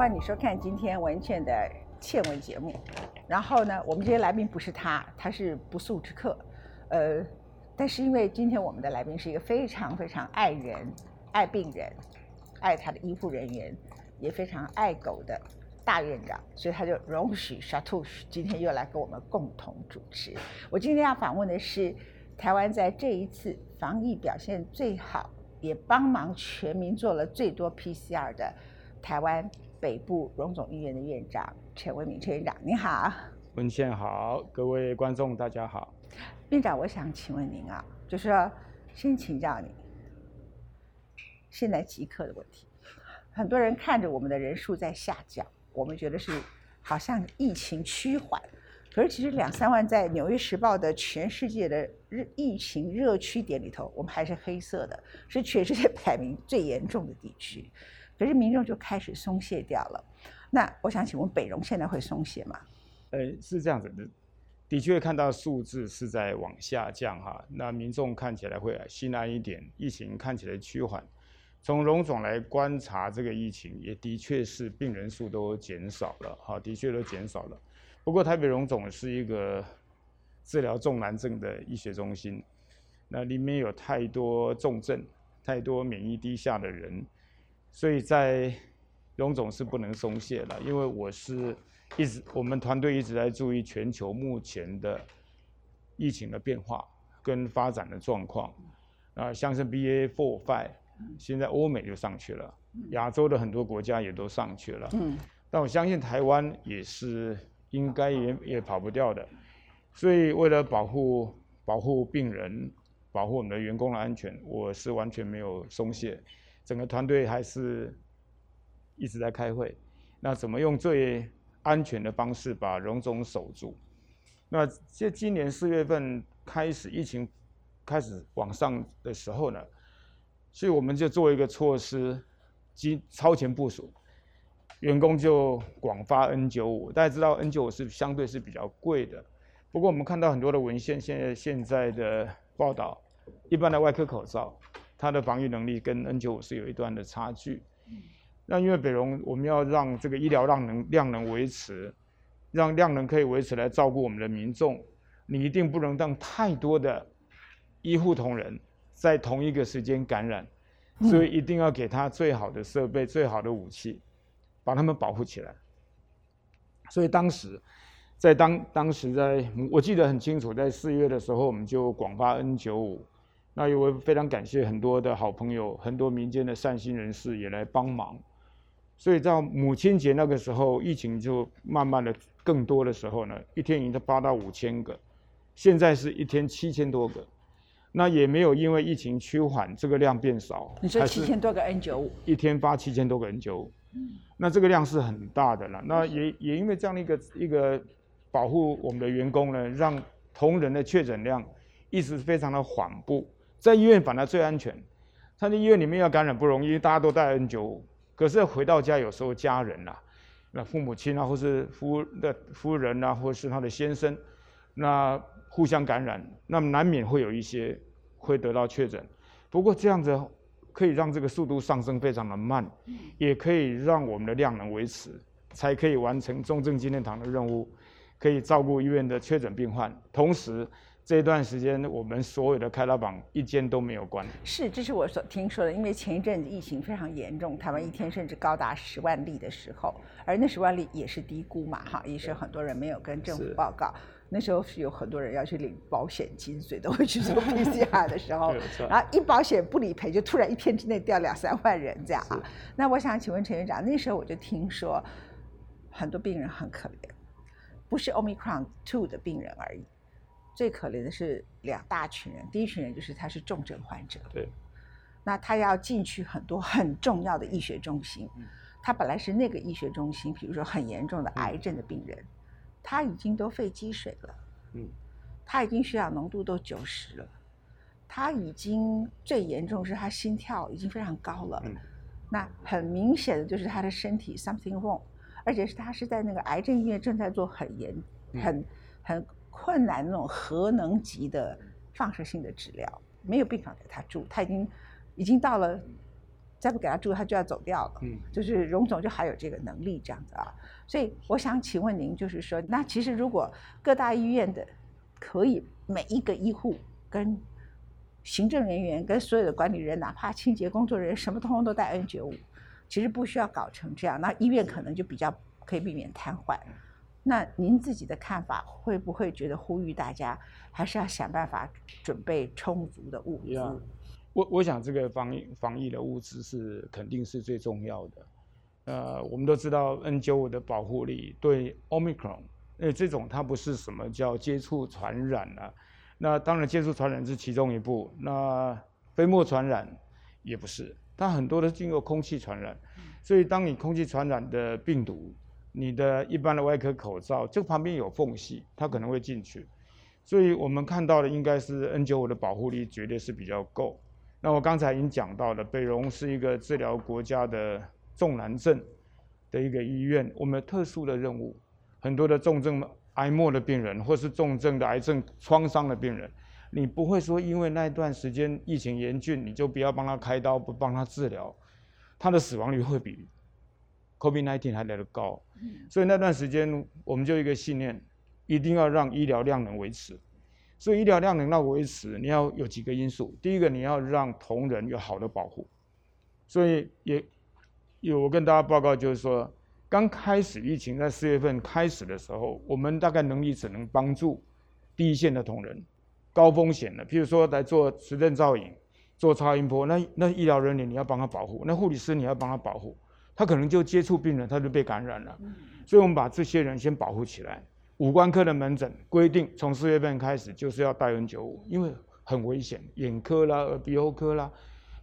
欢迎你收看今天文倩的倩文节目。然后呢，我们今天来宾不是他，他是不速之客。呃，但是因为今天我们的来宾是一个非常非常爱人、爱病人、爱他的医护人员，也非常爱狗的大院长，所以他就容许 s h a t o u s h 今天又来跟我们共同主持。我今天要访问的是台湾在这一次防疫表现最好，也帮忙全民做了最多 PCR 的台湾北部荣总医院的院长陈维明陈院长，你好。文献好，各位观众大家好。院长，我想请问您啊，就是说先请教你，现在即刻的问题，很多人看着我们的人数在下降，我们觉得是好像疫情趋缓，可是其实两三万在《纽约时报》的全世界的热疫情热区点里头，我们还是黑色的，是全世界排名最严重的地区。可是民众就开始松懈掉了。那我想请问北荣现在会松懈吗？呃，是这样子的。的确看到数字是在往下降哈，那民众看起来会心安一点，疫情看起来趋缓。从荣总来观察这个疫情，也的确是病人数都减少了哈，的确都减少了。不过台北荣总是一个治疗重难症的医学中心，那里面有太多重症、太多免疫低下的人，所以在荣总是不能松懈了，因为我是。一直我们团队一直在注意全球目前的疫情的变化跟发展的状况啊，像是 BA four five，现在欧美就上去了，亚洲的很多国家也都上去了。嗯，但我相信台湾也是应该也也跑不掉的，所以为了保护保护病人，保护我们的员工的安全，我是完全没有松懈，整个团队还是一直在开会。那怎么用最安全的方式把荣总守住。那这今年四月份开始疫情开始往上的时候呢，所以我们就做一个措施，及超前部署，员工就广发 N 九五。大家知道 N 九五是相对是比较贵的，不过我们看到很多的文献，现在现在的报道，一般的外科口罩，它的防御能力跟 N 九五是有一段的差距。那因为北荣，我们要让这个医疗量能量能维持，让量能可以维持来照顾我们的民众，你一定不能让太多的医护同仁在同一个时间感染，所以一定要给他最好的设备、最好的武器，把他们保护起来。所以当时，在当当时在我记得很清楚，在四月的时候，我们就广发 N 九五，那因为非常感谢很多的好朋友、很多民间的善心人士也来帮忙。所以到母亲节那个时候，疫情就慢慢的更多的时候呢，一天已经发到五千个，现在是一天七千多个，那也没有因为疫情趋缓，这个量变少。你说七千多个 N 九五，一天发七千多个 N 九五，那这个量是很大的了。那也也因为这样的一个一个保护我们的员工呢，让同仁的确诊量一直非常的缓步，在医院反而最安全。他在医院里面要感染不容易，大家都戴 N 九五。可是回到家，有时候家人呐，那父母亲啊，或是夫的夫人呐，或是他的先生，那互相感染，那么难免会有一些会得到确诊。不过这样子可以让这个速度上升非常的慢，也可以让我们的量能维持，才可以完成重症纪念堂的任务，可以照顾医院的确诊病患，同时。这段时间，我们所有的开刀房一间都没有关。是，这是我所听说的。因为前一阵子疫情非常严重，台湾一天甚至高达十万例的时候，而那十万例也是低估嘛，哈，也是很多人没有跟政府报告。那时候是有很多人要去领保险金，所以都会去做 PCR 的时候，然后一保险不理赔，就突然一天之内掉两三万人这样啊。那我想请问陈院长，那时候我就听说很多病人很可怜，不是 Omicron Two 的病人而已。最可怜的是两大群人，第一群人就是他是重症患者，对，那他要进去很多很重要的医学中心，他本来是那个医学中心，比如说很严重的癌症的病人，他已经都肺积水了，嗯，他已经血氧浓度都九十了，他已经最严重是他心跳已经非常高了，那很明显的就是他的身体 something wrong，而且是他是在那个癌症医院正在做很严很很。困难那种核能级的放射性的治疗，没有病房给他住，他已经已经到了再不给他住，他就要走掉了。嗯，就是荣总就还有这个能力这样子啊。所以我想请问您，就是说，那其实如果各大医院的可以每一个医护跟行政人员跟所有的管理人，哪怕清洁工作人员，什么通通都戴 N 九五，其实不需要搞成这样，那医院可能就比较可以避免瘫痪。那您自己的看法，会不会觉得呼吁大家还是要想办法准备充足的物资？我我想这个防疫防疫的物资是肯定是最重要的。呃，我们都知道 N 九五的保护力对 Omicron，呃，这种它不是什么叫接触传染啊。那当然接触传染是其中一步，那飞沫传染也不是，它很多都经过空气传染。所以当你空气传染的病毒，你的一般的外科口罩，这旁边有缝隙，它可能会进去。所以我们看到的应该是 N 九五的保护力绝对是比较够。那我刚才已经讲到了，北荣是一个治疗国家的重难症的一个医院，我们特殊的任务，很多的重症癌末的病人，或是重症的癌症创伤的病人，你不会说因为那段时间疫情严峻，你就不要帮他开刀，不帮他治疗，他的死亡率会比 COVID-19 还来得高。所以那段时间我们就一个信念，一定要让医疗量能维持。所以医疗量能要维持，你要有几个因素。第一个，你要让同仁有好的保护。所以也有我跟大家报告，就是说，刚开始疫情在四月份开始的时候，我们大概能力只能帮助第一线的同仁，高风险的，譬如说来做磁振造影、做超音波，那那医疗人员你要帮他保护，那护理师你要帮他保护，他可能就接触病人，他就被感染了。所以我们把这些人先保护起来。五官科的门诊规定，从四月份开始就是要戴 N 九五因为很危险，眼科啦、耳鼻喉科啦，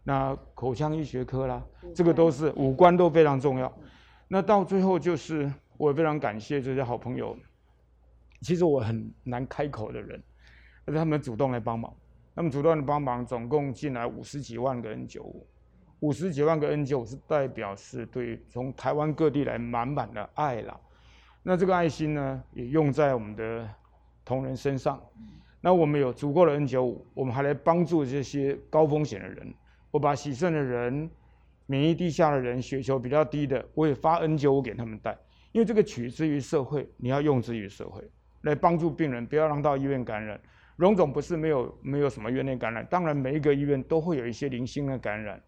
那口腔医学科啦，这个都是五官都非常重要。那到最后就是我非常感谢这些好朋友，其实我很难开口的人，但是他们主动来帮忙，他们主动的帮忙，总共进来五十几万个 N95，五十几万个 N95 是代表是对从台湾各地来满满的爱了。那这个爱心呢，也用在我们的同仁身上。那我们有足够的 N 九五我们还来帮助这些高风险的人。我把喜肾的人、免疫低下的人、血球比较低的，我也发 N 九五给他们带。因为这个取之于社会，你要用之于社会，来帮助病人，不要让到医院感染。荣总不是没有没有什么院内感染，当然每一个医院都会有一些零星的感染。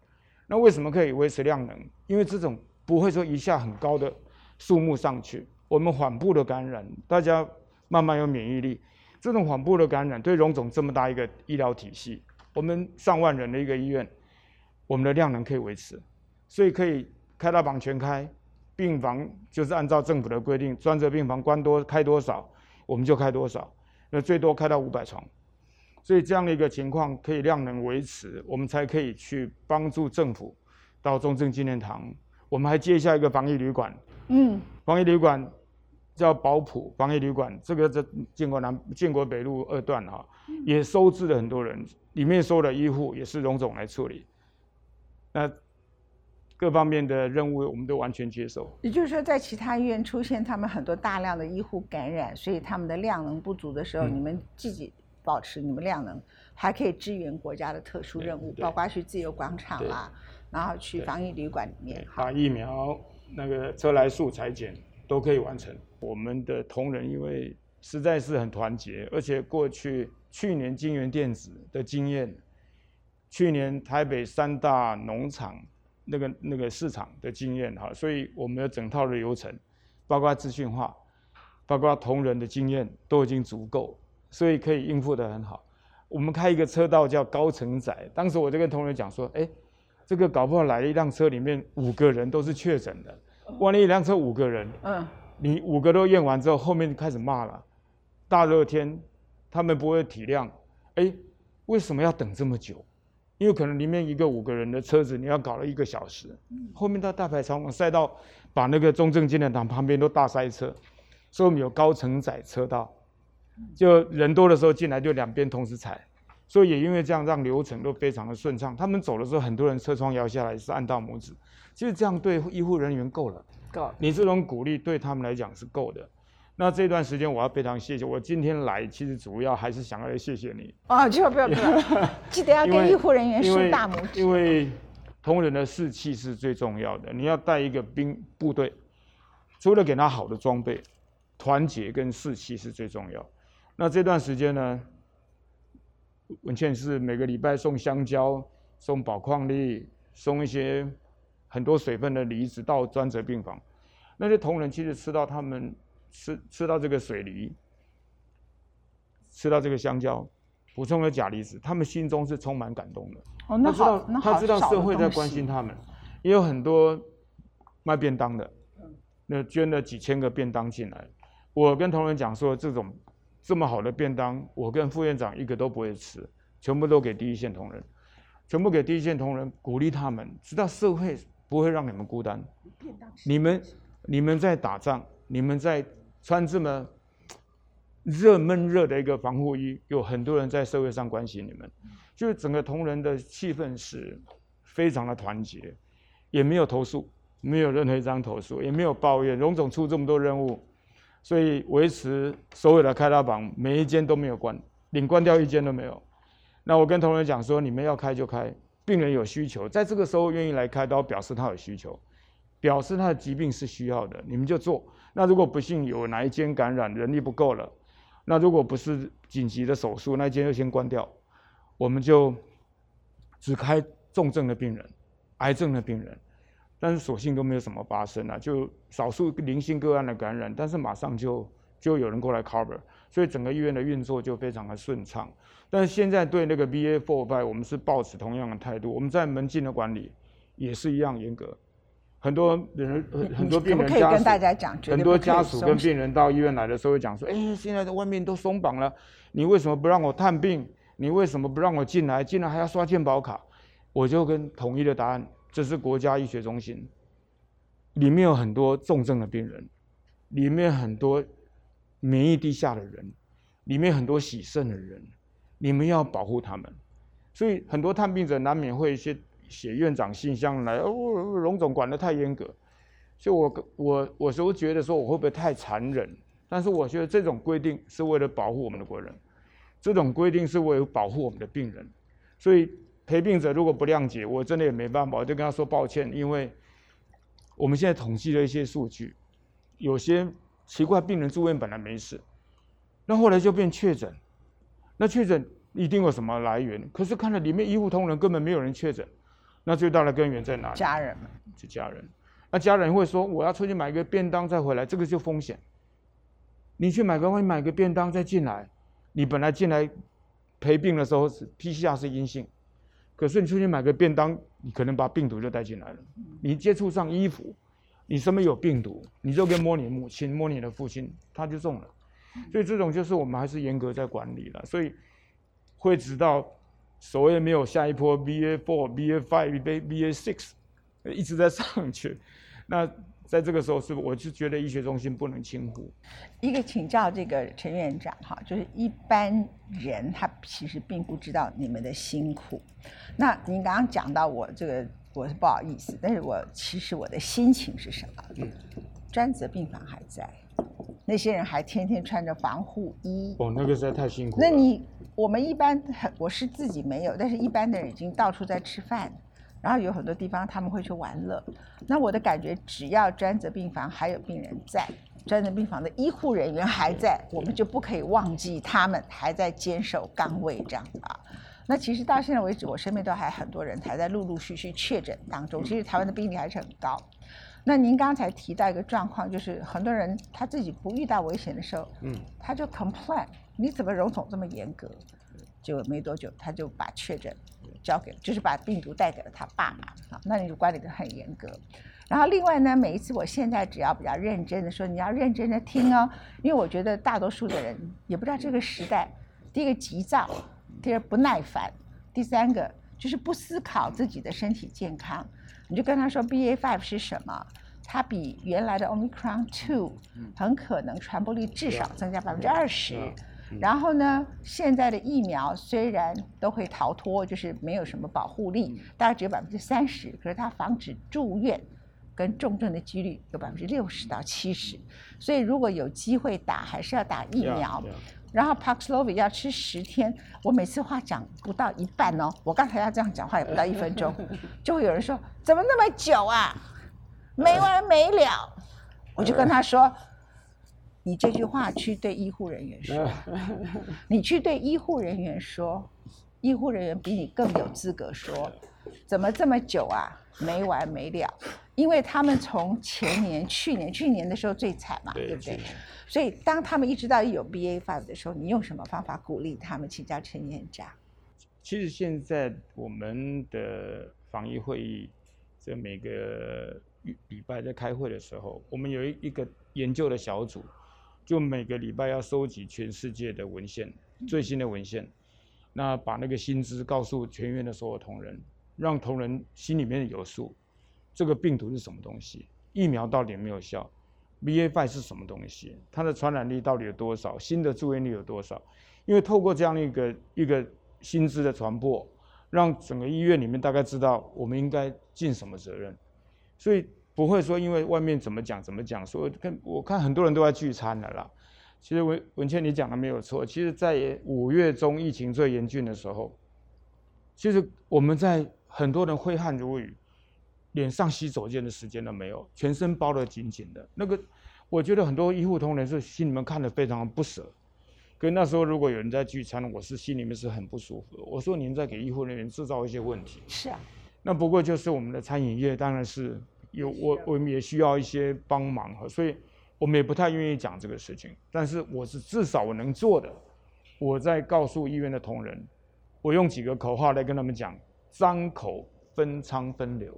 那为什么可以维持量能？因为这种不会说一下很高的数目上去。我们缓步的感染，大家慢慢有免疫力。这种缓步的感染，对荣总这么大一个医疗体系，我们上万人的一个医院，我们的量能可以维持，所以可以开大榜全开，病房就是按照政府的规定，专责病房关多开多少，我们就开多少，那最多开到五百床。所以这样的一个情况，可以量能维持，我们才可以去帮助政府到中正纪念堂。我们还接下一个防疫旅馆，嗯，防疫旅馆。叫保普防疫旅馆，这个在建国南建国北路二段哈，也收治了很多人，里面收的医护也是荣总来处理，那各方面的任务我们都完全接受。也就是说，在其他医院出现他们很多大量的医护感染，所以他们的量能不足的时候，你们自己保持你们量能，还可以支援国家的特殊任务，包括去自由广场啦，然后去防疫旅馆里面，打疫苗那个车来速裁剪都可以完成。我们的同仁因为实在是很团结，而且过去去年金源电子的经验，去年台北三大农场那个那个市场的经验哈，所以我们的整套的流程，包括资讯化，包括同仁的经验都已经足够，所以可以应付得很好。我们开一个车道叫高承载，当时我就跟同仁讲说，哎，这个搞不好来了一辆车里面五个人都是确诊的，万一一辆车五个人，嗯。你五个都验完之后，后面开始骂了。大热天，他们不会体谅。哎，为什么要等这么久？因为可能里面一个五个人的车子，你要搞了一个小时。后面到大排长龙赛道，把那个中正纪念堂旁边都大塞车，所以我们有高承载车道，就人多的时候进来就两边同时踩，所以也因为这样让流程都非常的顺畅。他们走的时候，很多人车窗摇下来是按到拇指，其实这样对医护人员够了。够，你这种鼓励对他们来讲是够的。那这段时间我要非常谢谢，我今天来其实主要还是想要来谢谢你。哦，不要不要不要，记得要 跟医护人员竖大拇指。因为同仁的士气是最重要的。你要带一个兵部队，除了给他好的装备，团结跟士气是最重要。那这段时间呢，文倩是每个礼拜送香蕉、送宝矿力、送一些很多水分的梨子到专责病房。那些同仁其实吃到他们吃吃到这个水梨，吃到这个香蕉，补充了钾离子，他们心中是充满感动的。哦，那他知道好，那好他知道社会在关心他们，也有很多卖便当的，那捐了几千个便当进来。我跟同仁讲说，这种这么好的便当，我跟副院长一个都不会吃，全部都给第一线同仁，全部给第一线同仁，鼓励他们，知道社会不会让你们孤单。你们你们在打仗，你们在穿这么热闷热的一个防护衣，有很多人在社会上关心你们，就是整个同仁的气氛是非常的团结，也没有投诉，没有任何一张投诉，也没有抱怨。荣总出这么多任务，所以维持所有的开发榜每一间都没有关，领关掉一间都没有。那我跟同仁讲说，你们要开就开，病人有需求，在这个时候愿意来开刀，表示他有需求，表示他的疾病是需要的，你们就做。那如果不幸有哪一间感染，人力不够了，那如果不是紧急的手术，那间就先关掉，我们就只开重症的病人、癌症的病人，但是所幸都没有什么发生啊，就少数零星个案的感染，但是马上就就有人过来 cover，所以整个医院的运作就非常的顺畅。但是现在对那个 BA four five，我们是抱持同样的态度，我们在门禁的管理也是一样严格，很多人很很多病人家属跟大家讲？很多家属跟病人到医院来的时候会讲说：“哎，现在在外面都松绑了，你为什么不让我探病？你为什么不让我进来？进来还要刷健保卡？”我就跟统一的答案：这是国家医学中心，里面有很多重症的病人，里面很多免疫低下的人，里面很多洗肾的人，你们要保护他们。所以很多探病者难免会写写院长信箱来，哦，荣总管得太严格。所以我我我时候觉得说我会不会太残忍？但是我觉得这种规定是为了保护我们的国人，这种规定是为了保护我们的病人。所以陪病者如果不谅解，我真的也没办法，我就跟他说抱歉，因为我们现在统计了一些数据，有些奇怪病人住院本来没事，那后来就变确诊，那确诊一定有什么来源，可是看了里面医护同仁根本没有人确诊，那最大的根源在哪里？家人嘛，是家人。那家人会说：“我要出去买个便当再回来，这个就风险。你去买个外买个便当再进来，你本来进来陪病的时候是 PCR 是阴性，可是你出去买个便当，你可能把病毒就带进来了。你接触上衣服，你身边有病毒，你就跟摸你的母亲、摸你的父亲，他就中了。所以这种就是我们还是严格在管理了，所以会直到所谓没有下一波 BA four、BA five、BA BA six。一直在上去，那在这个时候是，我就觉得医学中心不能轻忽。一个请教这个陈院长哈，就是一般人他其实并不知道你们的辛苦。那您刚刚讲到我这个，我是不好意思，但是我其实我的心情是什么？嗯专责病房还在，那些人还天天穿着防护衣。哦，那个实在太辛苦了。那你我们一般很，我是自己没有，但是一般的人已经到处在吃饭。然后有很多地方他们会去玩乐，那我的感觉，只要专责病房还有病人在，专责病房的医护人员还在，我们就不可以忘记他们还在坚守岗位这样子啊。那其实到现在为止，我身边都还很多人还在陆陆续续确诊当中，其实台湾的病例还是很高。那您刚才提到一个状况，就是很多人他自己不遇到危险的时候，嗯，他就 complain，你怎么荣总这么严格？就没多久，他就把确诊交给，就是把病毒带给了他爸妈啊。那你就管理的很严格。然后另外呢，每一次我现在只要比较认真的说，你要认真的听哦，因为我觉得大多数的人也不知道这个时代，第一个急躁，第二不耐烦，第三个就是不思考自己的身体健康。你就跟他说 BA five 是什么？它比原来的 Omicron two 很可能传播率至少增加百分之二十。然后呢，现在的疫苗虽然都会逃脱，就是没有什么保护力，大概只有百分之三十，可是它防止住院跟重症的几率有百分之六十到七十。所以如果有机会打，还是要打疫苗。然后 Paxlovid 要吃十天，我每次话讲不到一半哦，我刚才要这样讲话也不到一分钟，就会有人说怎么那么久啊，没完没了。我就跟他说，你这句话去对医护人员说，你去对医护人员说，医护人员比你更有资格说，怎么这么久啊，没完没了。因为他们从前年、去年、去年的时候最惨嘛，对不对？所以当他们一直到有 BA five 的时候，你用什么方法鼓励他们？请教陈院长。其实现在我们的防疫会议，这每个礼拜在开会的时候，我们有一一个研究的小组，就每个礼拜要收集全世界的文献，最新的文献，那把那个薪资告诉全院的所有同仁，让同仁心里面有数。这个病毒是什么东西？疫苗到底有没有效？BA.5 是什么东西？它的传染力到底有多少？新的住院率有多少？因为透过这样的一个一个薪资的传播，让整个医院里面大概知道我们应该尽什么责任，所以不会说因为外面怎么讲怎么讲，说跟我看很多人都在聚餐了啦。其实文文倩你讲的没有错，其实在五月中疫情最严峻的时候，其实我们在很多人挥汗如雨。连上洗手间的时间都没有，全身包得紧紧的。那个，我觉得很多医护同仁是心里面看得非常不舍。跟那时候如果有人在聚餐，我是心里面是很不舒服。我说您在给医护人员制造一些问题。是啊。那不过就是我们的餐饮业当然是有我我们也需要一些帮忙哈，所以我们也不太愿意讲这个事情。但是我是至少我能做的，我在告诉医院的同仁，我用几个口号来跟他们讲：张口分仓分流。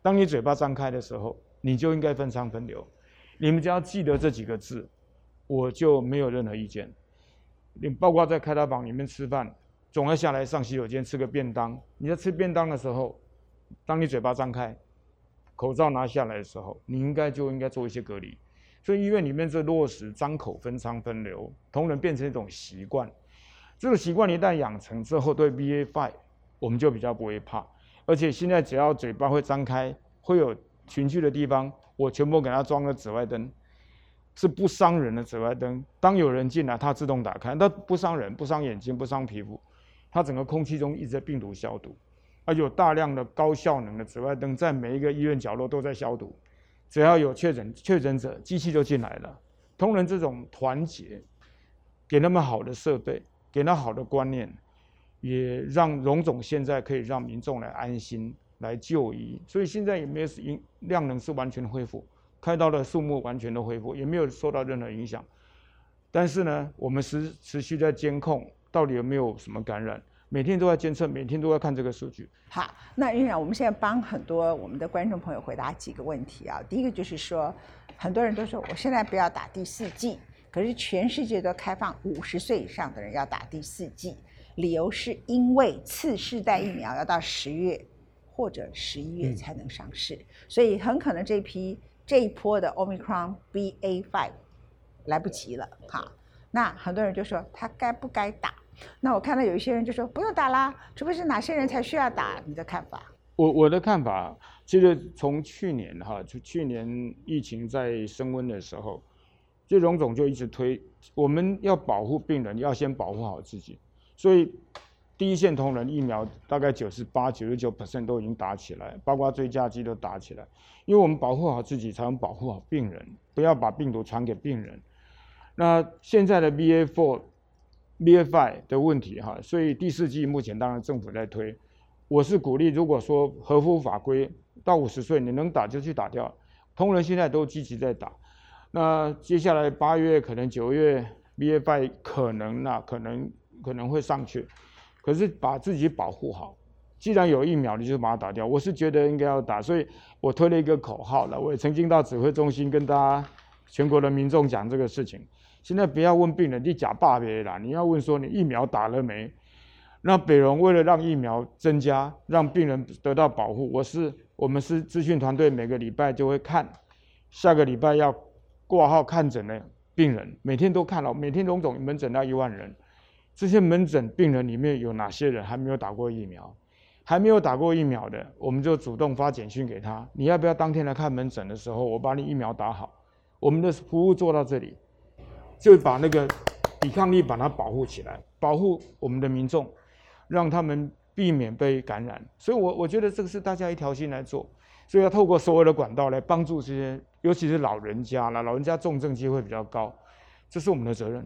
当你嘴巴张开的时候，你就应该分仓分流。你们只要记得这几个字，我就没有任何意见。你包括在开刀房里面吃饭，总要下来上洗手间吃个便当。你在吃便当的时候，当你嘴巴张开，口罩拿下来的时候，你应该就应该做一些隔离。所以医院里面这落实张口分仓分流，同仁变成一种习惯。这个习惯一旦养成之后，对 BA five 我们就比较不会怕。而且现在只要嘴巴会张开，会有群聚的地方，我全部给它装了紫外灯，是不伤人的紫外灯。当有人进来，它自动打开，它不伤人，不伤眼睛，不伤皮肤。它整个空气中一直在病毒消毒，而有大量的高效能的紫外灯在每一个医院角落都在消毒。只要有确诊确诊者，机器就进来了。同仁这种团结，给他们好的设备，给他好的观念。也让荣总现在可以让民众来安心来就医，所以现在也没有影量能是完全恢复，开刀的数目完全都恢复，也没有受到任何影响。但是呢，我们持持续在监控，到底有没有什么感染，每天都在监测，每天都在看这个数据。好，那院长，我们现在帮很多我们的观众朋友回答几个问题啊。第一个就是说，很多人都说我现在不要打第四剂，可是全世界都开放五十岁以上的人要打第四剂。理由是因为次世代疫苗要到十月或者十一月才能上市，所以很可能这批这一波的 Omicron BA.5 来不及了。哈，那很多人就说他该不该打？那我看到有一些人就说不用打啦，除非是哪些人才需要打。你的看法？我我的看法，其实从去年哈，就去年疫情在升温的时候，就荣总就一直推，我们要保护病人，要先保护好自己，所以。第一线同仁疫苗大概九十八、九十九 percent 都已经打起来，包括追加剂都打起来，因为我们保护好自己，才能保护好病人，不要把病毒传给病人。那现在的 BA four BFI 的问题哈，所以第四季目前当然政府在推，我是鼓励如果说合乎法规到五十岁你能打就去打掉，同仁现在都积极在打，那接下来八月可能九月 BFI 可能呐、啊、可能可能会上去，可是把自己保护好，既然有疫苗你就把它打掉，我是觉得应该要打，所以我推了一个口号了，我也曾经到指挥中心跟大家全国的民众讲这个事情。现在不要问病人你假爸别啦，你要问说你疫苗打了没？那北荣为了让疫苗增加，让病人得到保护，我是我们是资讯团队，每个礼拜就会看，下个礼拜要挂号看诊的病人，每天都看了，每天总总门诊到一万人。这些门诊病人里面有哪些人还没有打过疫苗？还没有打过疫苗的，我们就主动发简讯给他：你要不要当天来看门诊的时候，我把你疫苗打好？我们的服务做到这里，就把那个抵抗力把它保护起来，保护我们的民众，让他们避免被感染。所以，我我觉得这个是大家一条心来做，所以要透过所有的管道来帮助这些，尤其是老人家了，老人家重症机会比较高，这是我们的责任。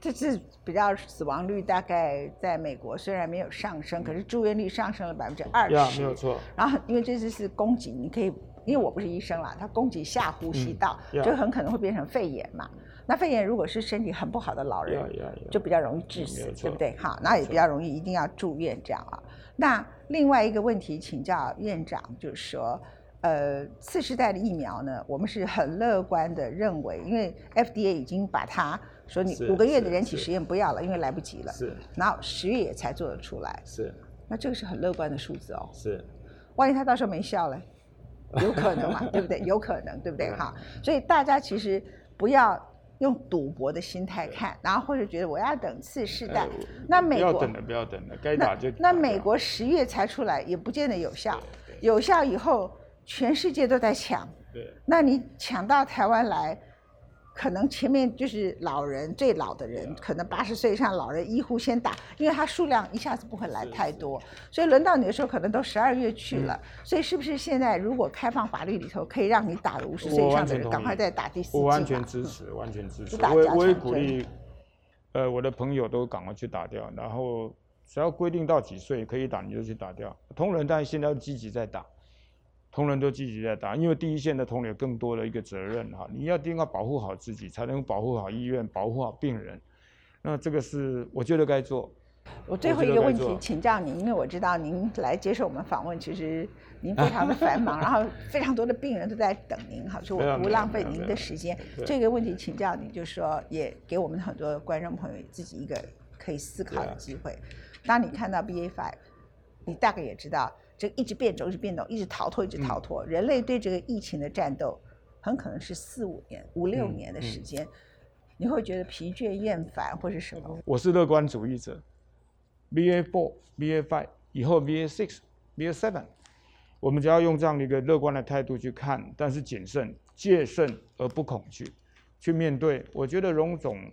这次比较死亡率大概在美国虽然没有上升，可是住院率上升了百分之二十，没有错。然后因为这次是攻击，你可以，因为我不是医生啦，它攻击下呼吸道，就很可能会变成肺炎嘛。那肺炎如果是身体很不好的老人，就比较容易致死，对不对？好，那也比较容易一定要住院这样啊。那另外一个问题请教院长，就是说。呃，次世代的疫苗呢，我们是很乐观的认为，因为 FDA 已经把它说你五个月的人体实验不要了，因为来不及了。是。然后十月也才做得出来。是。那这个是很乐观的数字哦。是。万一他到时候没效嘞？有可能嘛？对不对？有可能，对不对？哈。所以大家其实不要用赌博的心态看，然后或者觉得我要等次世代。那美国不要等了，不要等了，该打就。那美国十月才出来，也不见得有效。有效以后。全世界都在抢，对，那你抢到台湾来，可能前面就是老人最老的人，可能八十岁以上老人医护先打，因为他数量一下子不会来太多，所以轮到你的时候可能都十二月去了，所以是不是现在如果开放法律里头可以让你打五十岁以上的人赶快再打第四剂？我完全支持，完全支持。我我也鼓励，呃，我的朋友都赶快去打掉，然后只要规定到几岁可以打，你就去打掉。同仁但现在积极在打。同仁都积极在打，因为第一线的同仁有更多的一个责任哈，你要一定要保护好自己，才能保护好医院，保护好病人。那这个是我觉得该做。我最后一个问题请教您，因为我知道您来接受我们访问，其实您非常的繁忙，然后非常多的病人都在等您哈，所以我不浪费您的时间。这个问题请教您，就是说也给我们很多观众朋友自己一个可以思考的机会。当你看到 BA five，你大概也知道。这一直变种，一直变种，一直逃脱，一直逃脱。人类对这个疫情的战斗，很可能是四五年、五六年的时间。你会觉得疲倦、厌烦，或是什么？我是乐观主义者。BA four、BA five 以后，BA six、BA seven，我们只要用这样的一个乐观的态度去看，但是谨慎、戒慎而不恐惧，去面对。我觉得荣总，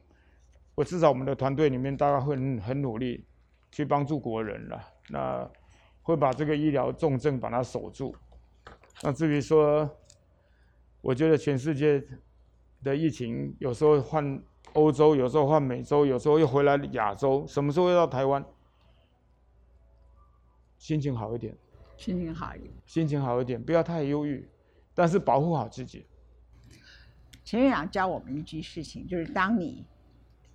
我至少我们的团队里面，大概会很努力去帮助国人了。那。会把这个医疗重症把它守住。那至于说，我觉得全世界的疫情有时候换欧洲，有时候换美洲，有时候又回来亚洲，什么时候又到台湾？心情好一点，心情好一点，心情好一点，不要太忧郁，但是保护好自己。陈院长教我们一句事情，就是当你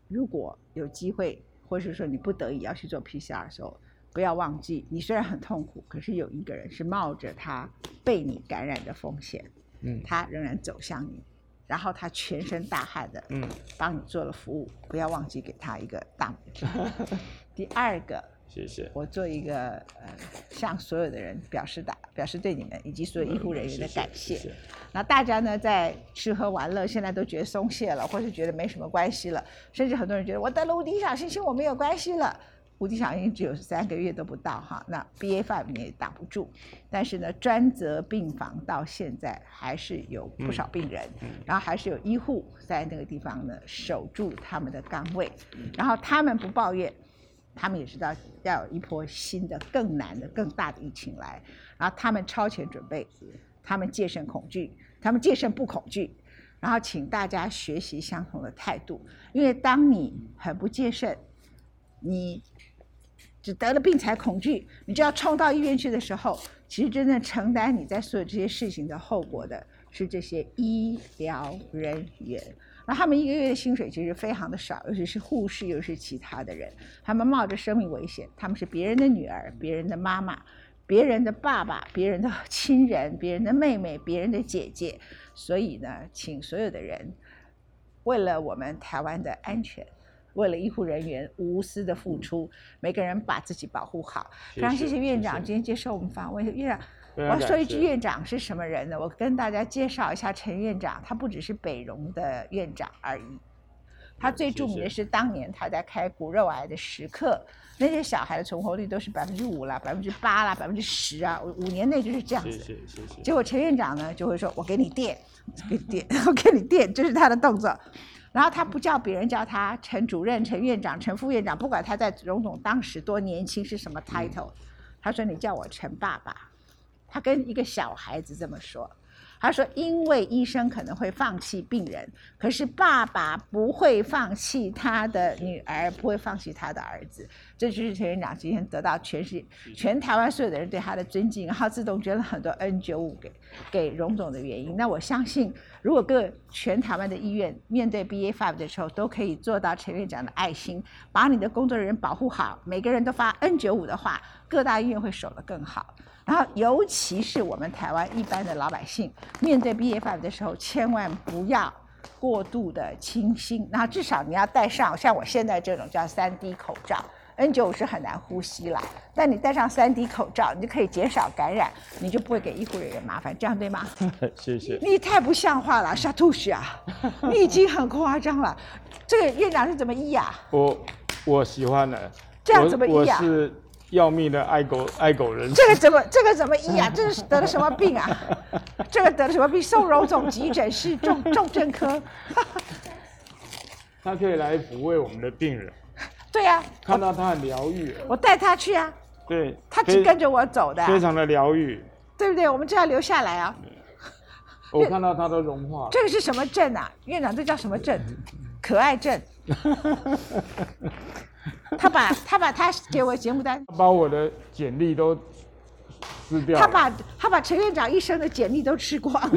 如果有机会，或是说你不得已要去做 PCR 的时候。不要忘记，你虽然很痛苦，可是有一个人是冒着他被你感染的风险，嗯，他仍然走向你，然后他全身大汗的，嗯，帮你做了服务，不要忘记给他一个大拇指。第二个，谢谢，我做一个呃，向所有的人表示的，表示对你们以及所有医护人员的感谢。那大家呢，在吃喝玩乐，现在都觉得松懈了，或是觉得没什么关系了，甚至很多人觉得我得了无敌小星星，我没有关系了。无敌小星只有三个月都不到哈，那 BA five 你也挡不住，但是呢，专责病房到现在还是有不少病人，然后还是有医护在那个地方呢守住他们的岗位，然后他们不抱怨，他们也知道要有一波新的更难的更大的疫情来，然后他们超前准备，他们戒慎恐惧，他们戒慎不恐惧，然后请大家学习相同的态度，因为当你很不戒慎，你。只得了病才恐惧，你就要冲到医院去的时候，其实真正承担你在所有这些事情的后果的是这些医疗人员。那他们一个月的薪水其实非常的少，尤其是护士，又是其他的人，他们冒着生命危险，他们是别人的女儿、别人的妈妈、别人的爸爸、别人的亲人、别人的妹妹、别人的姐姐。所以呢，请所有的人，为了我们台湾的安全。为了医护人员无私的付出，每个人把自己保护好。非常谢谢院长今天接受我们访问。院长，我要说一句，院长是什么人呢？我跟大家介绍一下陈院长，他不只是北荣的院长而已，他最著名的是当年他在开骨肉癌的时刻，那些小孩的存活率都是百分之五啦、百分之八啦、百分之十啊，五年内就是这样子。谢谢谢谢。结果陈院长呢就会说：“我给你垫，给你垫，我给你垫。”这是他的动作。然后他不叫别人叫他陈主任、陈院长、陈副院长，不管他在荣总当时多年轻是什么 title，他说你叫我陈爸爸，他跟一个小孩子这么说。他说：“因为医生可能会放弃病人，可是爸爸不会放弃他的女儿，不会放弃他的儿子。这就是陈院长今天得到全世界、全台湾所有的人对他的尊敬，然后自动捐了很多 N 九五给给荣总的原因。那我相信，如果各全台湾的医院面对 BA five 的时候，都可以做到陈院长的爱心，把你的工作人员保护好，每个人都发 N 九五的话，各大医院会守得更好。”然后，尤其是我们台湾一般的老百姓，面对 B A five 的时候，千万不要过度的清新。然后至少你要戴上像我现在这种叫三 D 口罩，N 九五是很难呼吸啦。但你戴上三 D 口罩，你就可以减少感染，你就不会给医护人员麻烦，这样对吗？谢谢。你太不像话了，沙兔屎啊！你已经很夸张了。这个院长是怎么医啊？我我喜欢的。这样怎么医啊？要命的爱狗爱狗人，这个怎么这个怎么医啊？这是得了什么病啊？这个得了什么病？送荣总急诊室重重症科。他可以来抚慰我们的病人。对呀，看到他很疗愈。我带他去啊。对。他只跟着我走的。非常的疗愈。对不对？我们就要留下来啊。我看到他都融化。这个是什么症啊？院长，这叫什么症？可爱症。他把他把他给我节目单，把我的简历都撕掉。他把他把陈院长一生的简历都吃光。